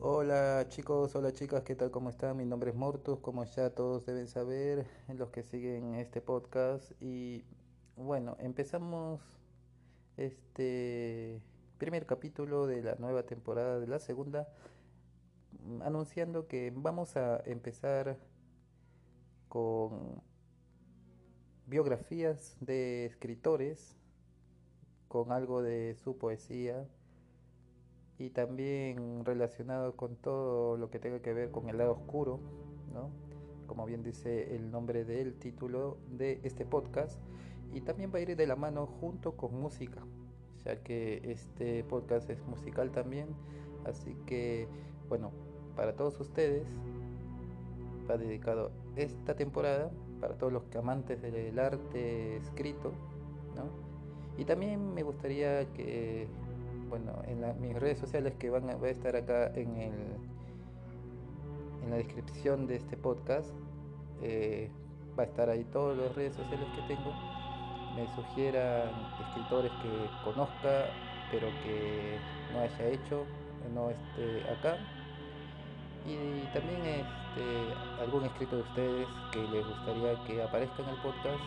Hola chicos, hola chicas, ¿qué tal? ¿Cómo están? Mi nombre es Mortus, como ya todos deben saber, los que siguen este podcast. Y bueno, empezamos este primer capítulo de la nueva temporada de la segunda, mm, anunciando que vamos a empezar con biografías de escritores, con algo de su poesía y también relacionado con todo lo que tenga que ver con el lado oscuro, ¿no? como bien dice el nombre del título de este podcast, y también va a ir de la mano junto con música, ya que este podcast es musical también, así que bueno, para todos ustedes va dedicado esta temporada para todos los amantes del arte escrito, ¿no? Y también me gustaría que bueno, en mis redes sociales que van a, estar acá en, el, en la descripción de este podcast, eh, va a estar ahí todas las redes sociales que tengo. Me sugieran escritores que conozca, pero que no haya hecho, no esté acá. Y también este, algún escrito de ustedes que les gustaría que aparezca en el podcast.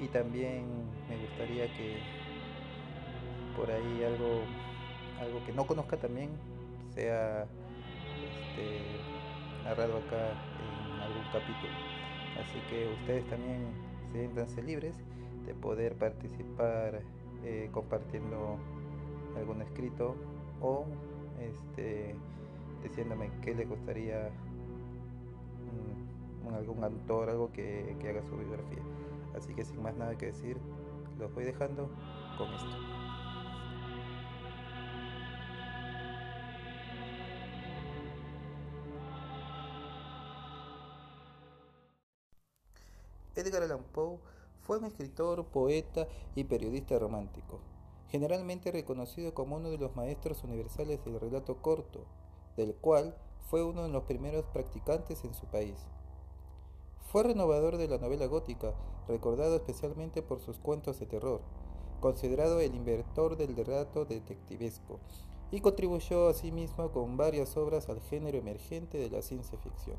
Y también me gustaría que por ahí algo, algo que no conozca también sea este, narrado acá en algún capítulo. Así que ustedes también siéntanse libres de poder participar eh, compartiendo algún escrito o este, diciéndome qué le gustaría mm, algún autor, algo que, que haga su biografía. Así que sin más nada que decir, los voy dejando con esto. Edgar Allan Poe fue un escritor, poeta y periodista romántico, generalmente reconocido como uno de los maestros universales del relato corto, del cual fue uno de los primeros practicantes en su país. Fue renovador de la novela gótica, recordado especialmente por sus cuentos de terror, considerado el inventor del relato detectivesco, y contribuyó asimismo con varias obras al género emergente de la ciencia ficción.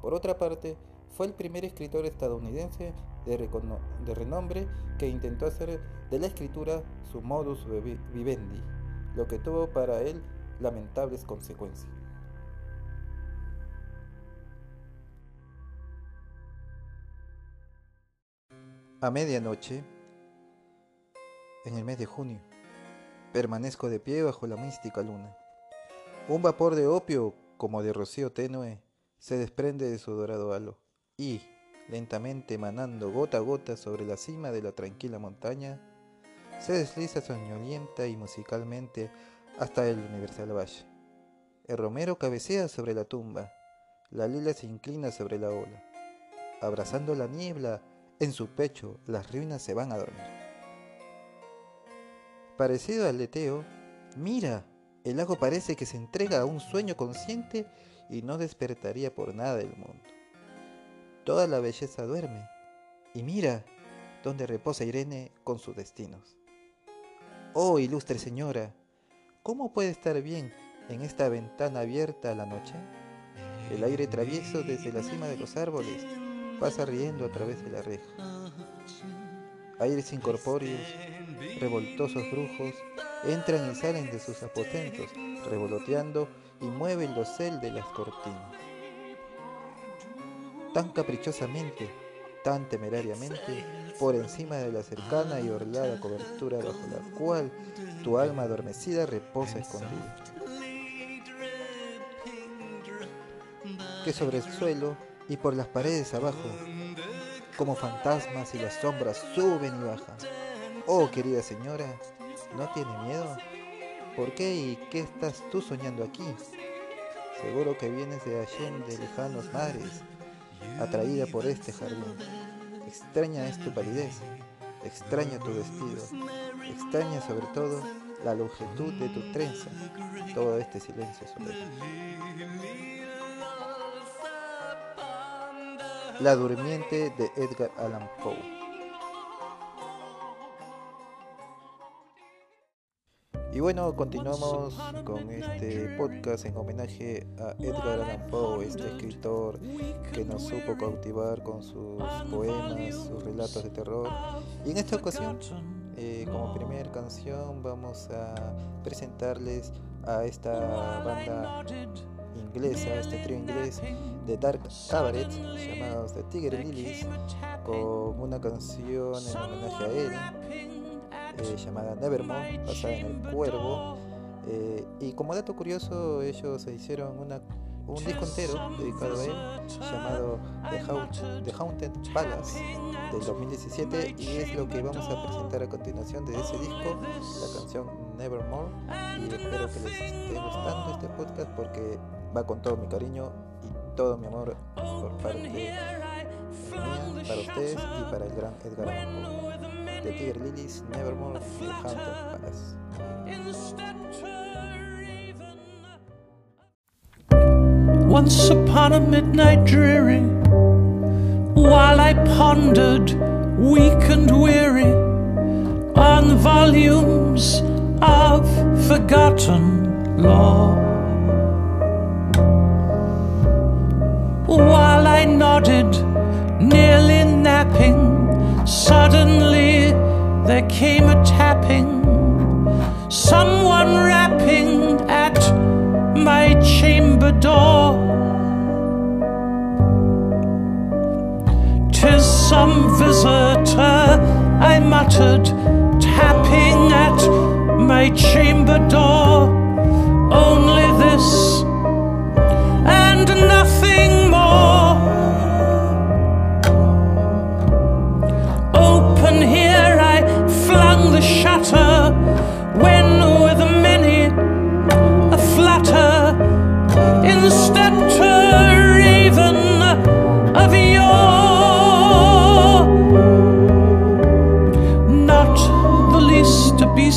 Por otra parte, fue el primer escritor estadounidense de, renombre que intentó hacer de la escritura su modus vivendi, lo que tuvo para él lamentables consecuencias. A medianoche, en el mes de junio, permanezco de pie bajo la mística luna. Un vapor de opio, como de rocío tenue, se desprende de su dorado halo y, lentamente emanando gota a gota sobre la cima de la tranquila montaña, se desliza soñolienta y musicalmente hasta el universal valle. El romero cabecea sobre la tumba, la lila se inclina sobre la ola. Abrazando la niebla, en su pecho las ruinas se van a dormir. Parecido al leteo, mira, el lago parece que se entrega a un sueño consciente y no despertaría por nada del mundo. Toda la belleza duerme, y mira donde reposa Irene con sus destinos. Oh, ilustre señora, ¿cómo puede estar bien en esta ventana abierta a la noche? El aire travieso desde la cima de los árboles pasa riendo a través de la reja. Aires incorpóreos, revoltosos brujos, entran y salen de sus aposentos, revoloteando y mueven los cel de las cortinas tan caprichosamente, tan temerariamente, por encima de la cercana y orlada cobertura bajo la cual tu alma adormecida reposa escondida. Que sobre el suelo y por las paredes abajo, como fantasmas y las sombras suben y bajan. Oh, querida señora, ¿no tiene miedo? ¿Por qué y qué estás tú soñando aquí? Seguro que vienes de allí de lejanos mares, atraída por este jardín. Extraña es tu palidez, extraña tu vestido, extraña sobre todo la longitud de tu trenza, todo este silencio sobre La durmiente de Edgar Allan Poe. Y bueno, continuamos con este podcast en homenaje a Edgar Allan Poe, este escritor que nos supo cautivar con sus poemas, sus relatos de terror. Y en esta ocasión, eh, como primera canción, vamos a presentarles a esta banda inglesa, este trío inglés de Dark Cabaret, llamados The Tiger Lilies, con una canción en homenaje a él eh, llamada Nevermore, basada en El Cuervo. Eh, y como dato curioso, ellos se hicieron una, un disco entero dedicado a él, llamado The, Haunted Palace del 2017 y es lo que vamos a presentar a continuación de ese disco, la canción Nevermore y espero que les esté gustando este podcast porque va con todo mi cariño y todo mi amor por parte mía para ustedes y para el gran Edgar Allan. The Tiger Lilies, Nevermore, Hunter Palace. Once upon a midnight dreary, while I pondered, weak and weary, on volumes of forgotten lore. While I nodded, nearly napping, Suddenly there came a tapping, someone rapping at my chamber door. Tis some visitor, I muttered, tapping at my chamber door.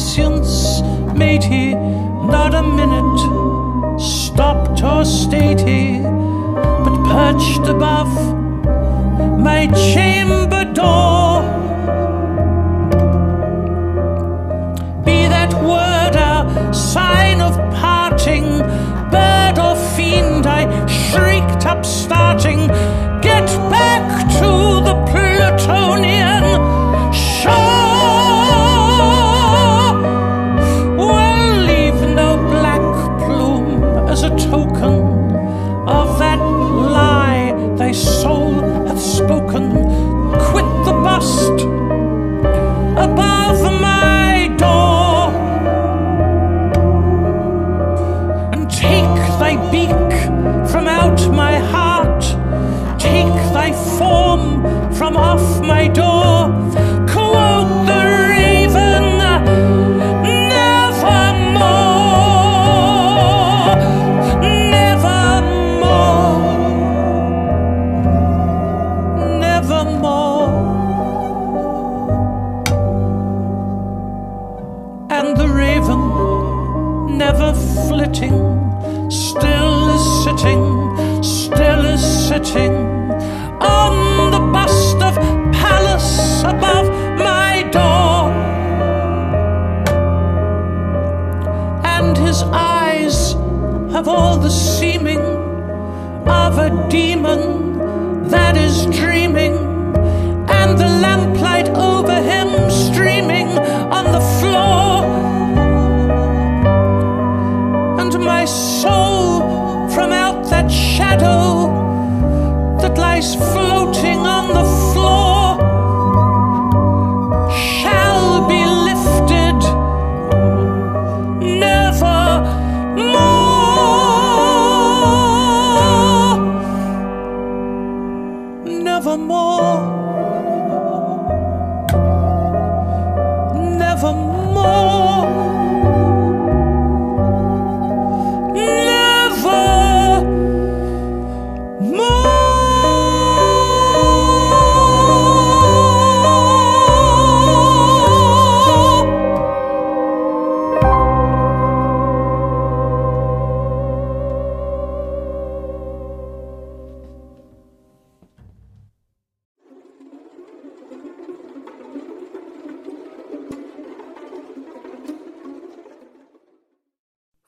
Obeisance made he, not a minute stopped or stayed he, but perched above my chamber door.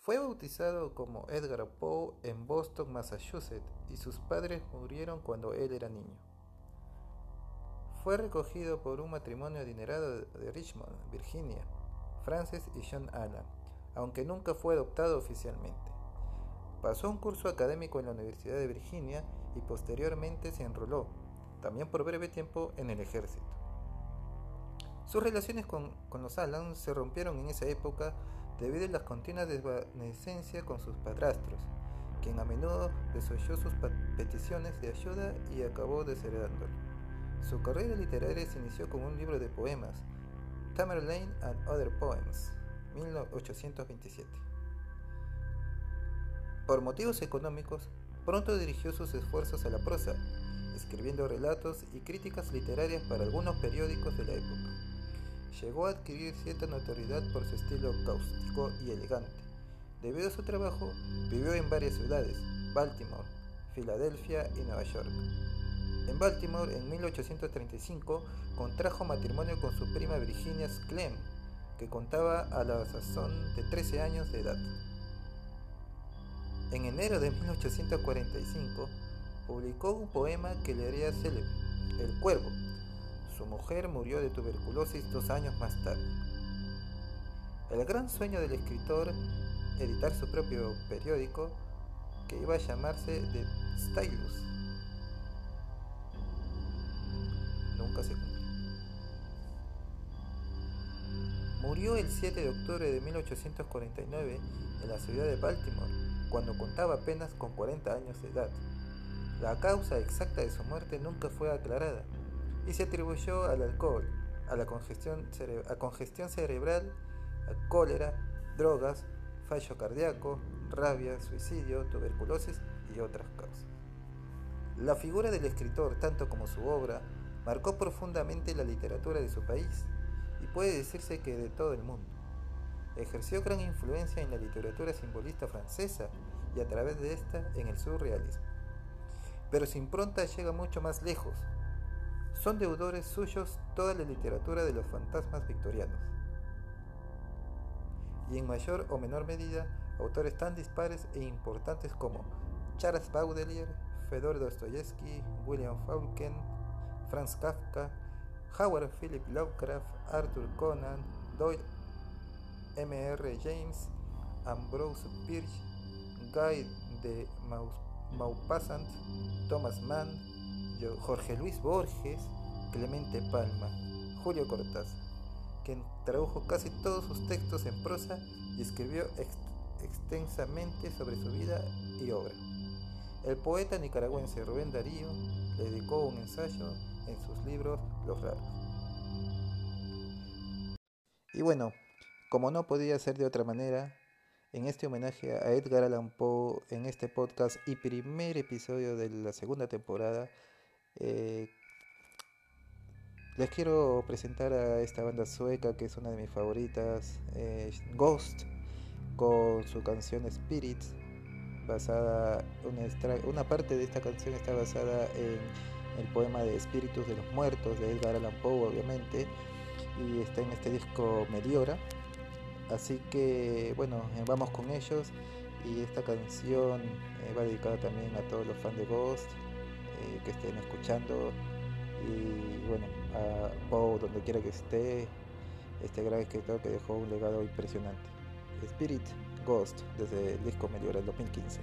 Fue bautizado como Edgar Poe en Boston, Massachusetts, y sus padres murieron cuando él era niño. Fue recogido por un matrimonio adinerado de Richmond, Virginia, Francis y John Allen, aunque nunca fue adoptado oficialmente. Pasó un curso académico en la Universidad de Virginia y posteriormente se enroló, también por breve tiempo, en el ejército. Sus relaciones con, los Allen se rompieron en esa época debido a las continuas desvanecencias con sus padrastros, quien a menudo desoyó sus peticiones de ayuda y acabó desheredándolo. Su carrera literaria se inició con un libro de poemas, Tamerlane and Other Poems, 1827. Por motivos económicos, pronto dirigió sus esfuerzos a la prosa, escribiendo relatos y críticas literarias para algunos periódicos de la época. Llegó a adquirir cierta notoriedad por su estilo cáustico y elegante. Debido a su trabajo, vivió en varias ciudades, Baltimore, Filadelfia y Nueva York. En Baltimore, en 1835, contrajo matrimonio con su prima Virginia Clem, que contaba a la sazón de 13 años de edad. En enero de 1845 publicó un poema que le haría célebre, El Cuervo. Su mujer murió de tuberculosis dos años más tarde. El gran sueño del escritor, editar su propio periódico, que iba a llamarse The Stylus, nunca se cumplió. Murió el 7 de octubre de 1849 en la ciudad de Baltimore cuando contaba apenas con 40 años de edad. La causa exacta de su muerte nunca fue aclarada y se atribuyó al alcohol, a la congestión, cerebral, a cólera, drogas, fallo cardíaco, rabia, suicidio, tuberculosis y otras causas. La figura del escritor, tanto como su obra, marcó profundamente la literatura de su país y puede decirse que de todo el mundo. Ejerció gran influencia en la literatura simbolista francesa y a través de esta en el surrealismo. Pero su impronta llega mucho más lejos. Son deudores suyos toda la literatura de los fantasmas victorianos. Y en mayor o menor medida, autores tan dispares e importantes como Charles Baudelaire, Fedor Dostoyevsky, William Faulkner, Franz Kafka, Howard Philip Lovecraft, Arthur Conan, Doyle M.R. James, Ambrose Bierce, Guy de Maupassant, Thomas Mann, Jorge Luis Borges, Clemente Palma, Julio Cortázar, quien tradujo casi todos sus textos en prosa y escribió extensamente sobre su vida y obra. El poeta nicaragüense Rubén Darío le dedicó un ensayo en sus libros Los Raros. Y bueno, como no podía ser de otra manera, en este homenaje a Edgar Allan Poe, en este podcast y primer episodio de la segunda temporada, eh, les quiero presentar a esta banda sueca que es una de mis favoritas, eh, Ghost, con su canción Spirits, basada, una, parte de esta canción está basada en el poema de Espíritus de los Muertos de Edgar Allan Poe, obviamente, y está en este disco Meliora Así que bueno, eh, vamos con ellos y esta canción va dedicada también a todos los fans de Ghost eh, que estén escuchando y bueno, a Poe donde quiera que esté, este gran escritor que dejó un legado impresionante. Spirit Ghost desde el disco Meliora del 2015.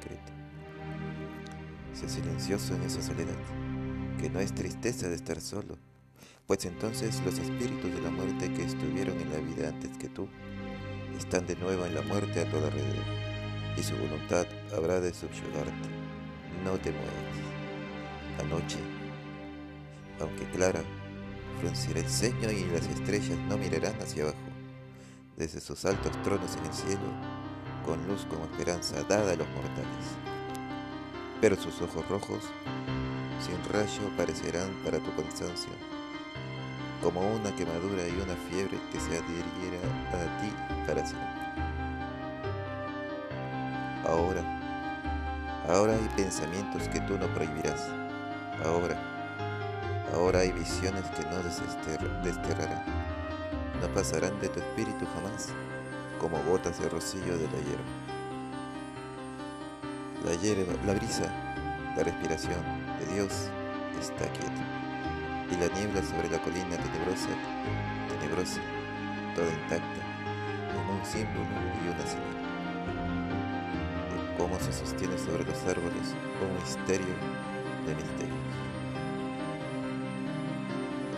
Secreto. Sé silencioso en esa soledad, que no es tristeza de estar solo, pues entonces los espíritus de la muerte que estuvieron en la vida antes que tú están de nuevo en la muerte a tu alrededor, y su voluntad habrá de subyugarte. No te muevas. Anoche, aunque clara, fruncirá el ceño y las estrellas no mirarán hacia abajo, desde sus altos tronos en el cielo, con luz como esperanza dada a los mortales. Pero sus ojos rojos, sin rayo, parecerán para tu cansancio como una quemadura y una fiebre que se adhiriera a ti para siempre. Ahora, ahora hay pensamientos que tú no prohibirás. Ahora, ahora hay visiones que no desterrarán. No pasarán de tu espíritu jamás, como gotas de rocío de la hierba. La hierba, la brisa, la respiración de Dios está quieta y la niebla sobre la colina tenebrosa, tenebrosa, toda intacta, como un símbolo y una señal. De cómo se sostiene sobre los árboles un misterio de misterios.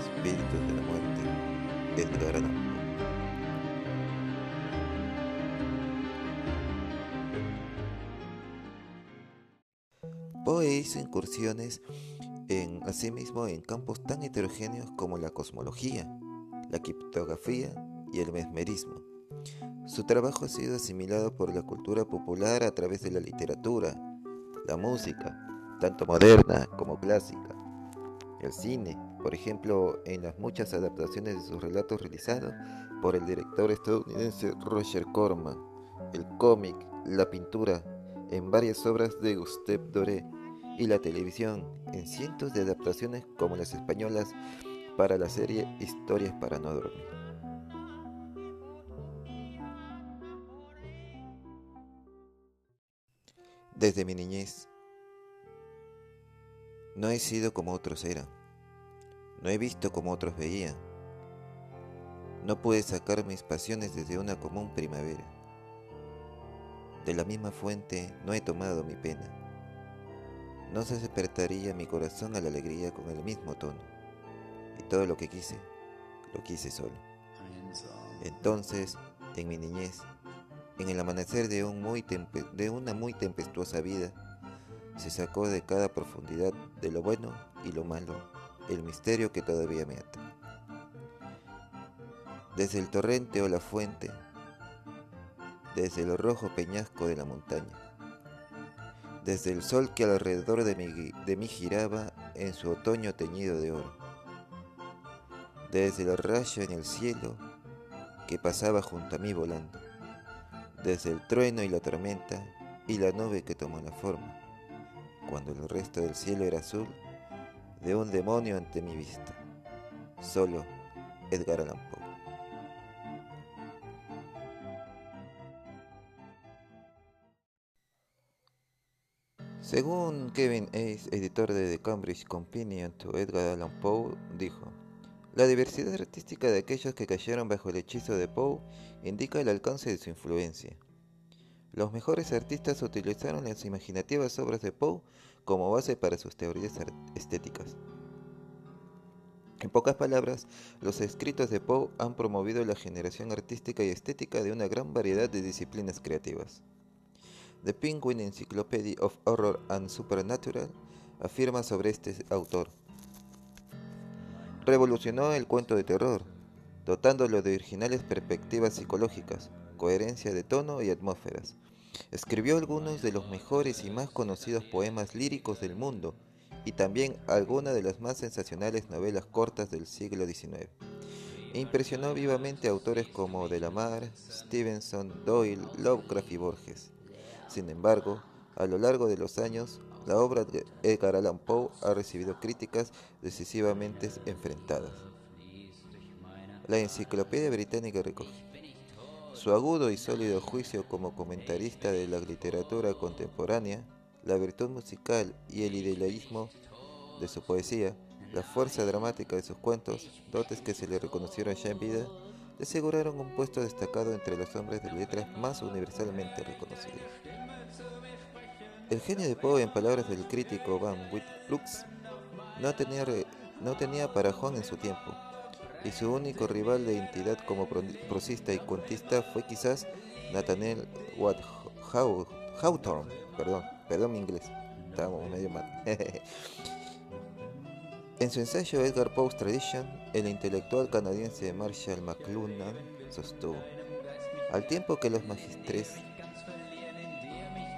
Espíritus de la muerte, Edgar Allan hizo incursiones en, asimismo en campos tan heterogéneos como la cosmología, la criptografía y el mesmerismo. Su trabajo ha sido asimilado por la cultura popular a través de la literatura, la música, tanto moderna como clásica, el cine, por ejemplo, en las muchas adaptaciones de sus relatos realizados por el director estadounidense Roger Corman, el cómic, la pintura, en varias obras de Gustave Doré, y la televisión en cientos de adaptaciones como las españolas para la serie Historias para no dormir. Desde mi niñez no he sido como otros eran, no he visto como otros veían, no pude sacar mis pasiones desde una común primavera. De la misma fuente no he tomado mi pena no se despertaría mi corazón a la alegría con el mismo tono. Y todo lo que quise, lo quise solo. Entonces, en mi niñez, en el amanecer de, una muy tempestuosa vida, se sacó de cada profundidad de lo bueno y lo malo el misterio que todavía me ata. Desde el torrente o la fuente, desde el rojo peñasco de la montaña, desde el sol que alrededor de mí, giraba en su otoño teñido de oro, desde el rayo en el cielo que pasaba junto a mí volando, desde el trueno y la tormenta y la nube que tomó la forma, cuando el resto del cielo era azul, de un demonio ante mi vista, solo Edgar Allan Poe. Según Kevin Ace, editor de The Cambridge Companion to Edgar Allan Poe, dijo, la diversidad artística de aquellos que cayeron bajo el hechizo de Poe indica el alcance de su influencia. Los mejores artistas utilizaron las imaginativas obras de Poe como base para sus teorías estéticas. En pocas palabras, los escritos de Poe han promovido la generación artística y estética de una gran variedad de disciplinas creativas. The Penguin Encyclopedia of Horror and Supernatural afirma sobre este autor. Revolucionó el cuento de terror, dotándolo de originales perspectivas psicológicas, coherencia de tono y atmósferas. Escribió algunos de los mejores y más conocidos poemas líricos del mundo y también algunas de las más sensacionales novelas cortas del siglo XIX. E impresionó vivamente a autores como Delamar, Stevenson, Doyle, Lovecraft y Borges. Sin embargo, a lo largo de los años, la obra de Edgar Allan Poe ha recibido críticas decisivamente enfrentadas. La enciclopedia británica recoge. su agudo y sólido juicio como comentarista de la literatura contemporánea, la virtud musical y el idealismo de su poesía, la fuerza dramática de sus cuentos, dotes que se le reconocieron ya en vida, aseguraron un puesto destacado entre los hombres de letras más universalmente reconocidos. El genio de Poe, en palabras del crítico Van Wittlux, no tenía, no tenía parajón en su tiempo, y su único rival de identidad como prosista y cuentista fue quizás Nathaniel Watt Hawthorne, perdón, perdón mi inglés, estábamos medio mal. en su ensayo Edgar Poe's Tradition, el intelectual canadiense Marshall McLuhan sostuvo, al tiempo que los magistres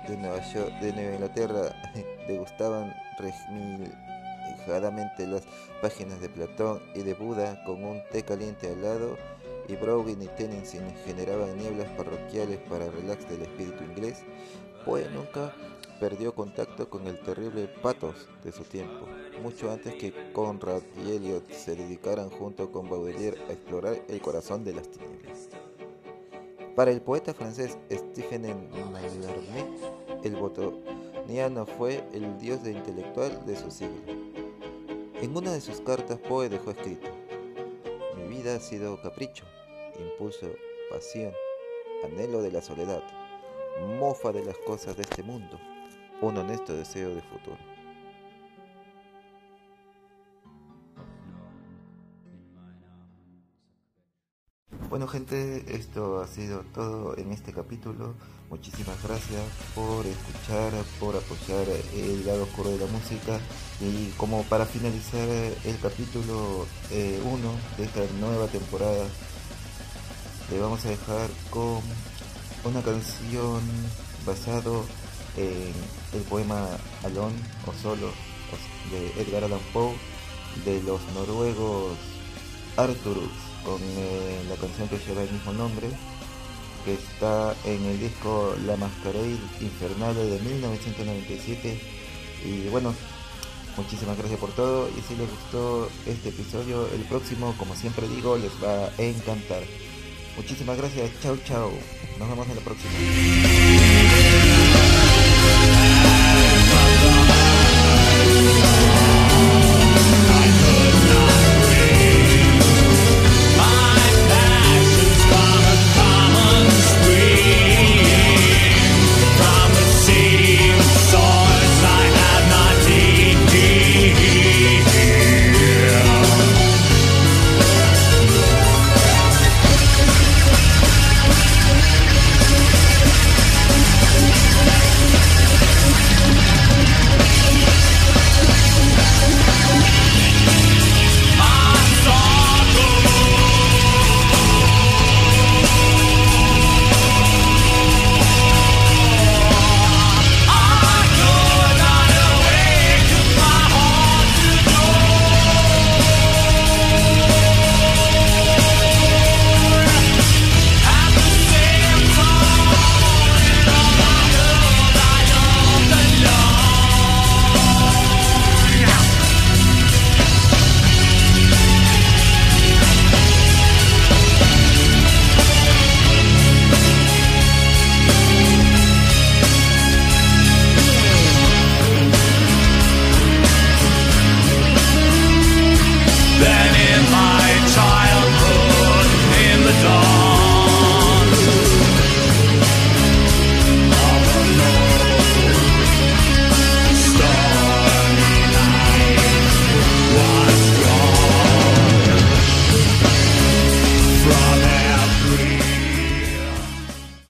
de Nueva, de Inglaterra degustaban remilgadamente las páginas de Platón y de Buda con un té caliente al lado, y Browning y Tennyson generaban nieblas parroquiales para el relax del espíritu inglés, Poe nunca perdió contacto con el terrible patos de su tiempo, mucho antes que Conrad y Eliot se dedicaran junto con Baudelaire a explorar el corazón de las tinieblas. Para el poeta francés Stephen Mallarmé, el botoniano fue el dios de intelectual de su siglo. En una de sus cartas Poe dejó escrito, mi vida ha sido capricho, impulso, pasión, anhelo de la soledad, mofa de las cosas de este mundo, un honesto deseo de futuro. Bueno gente, esto ha sido todo en este capítulo. Muchísimas gracias por escuchar, por apoyar el lado oscuro de la música. Y como para finalizar el capítulo 1 eh, de esta nueva temporada, le vamos a dejar con una canción basado en el poema Alone o Solo de Edgar Allan Poe de los noruegos Arturus con eh, la canción que lleva el mismo nombre, que está en el disco La Masquerade Infernale de 1997. Y bueno, muchísimas gracias por todo. Y si les gustó este episodio, el próximo, como siempre digo, les va a encantar. Muchísimas gracias, chao chao. Nos vemos en la próxima.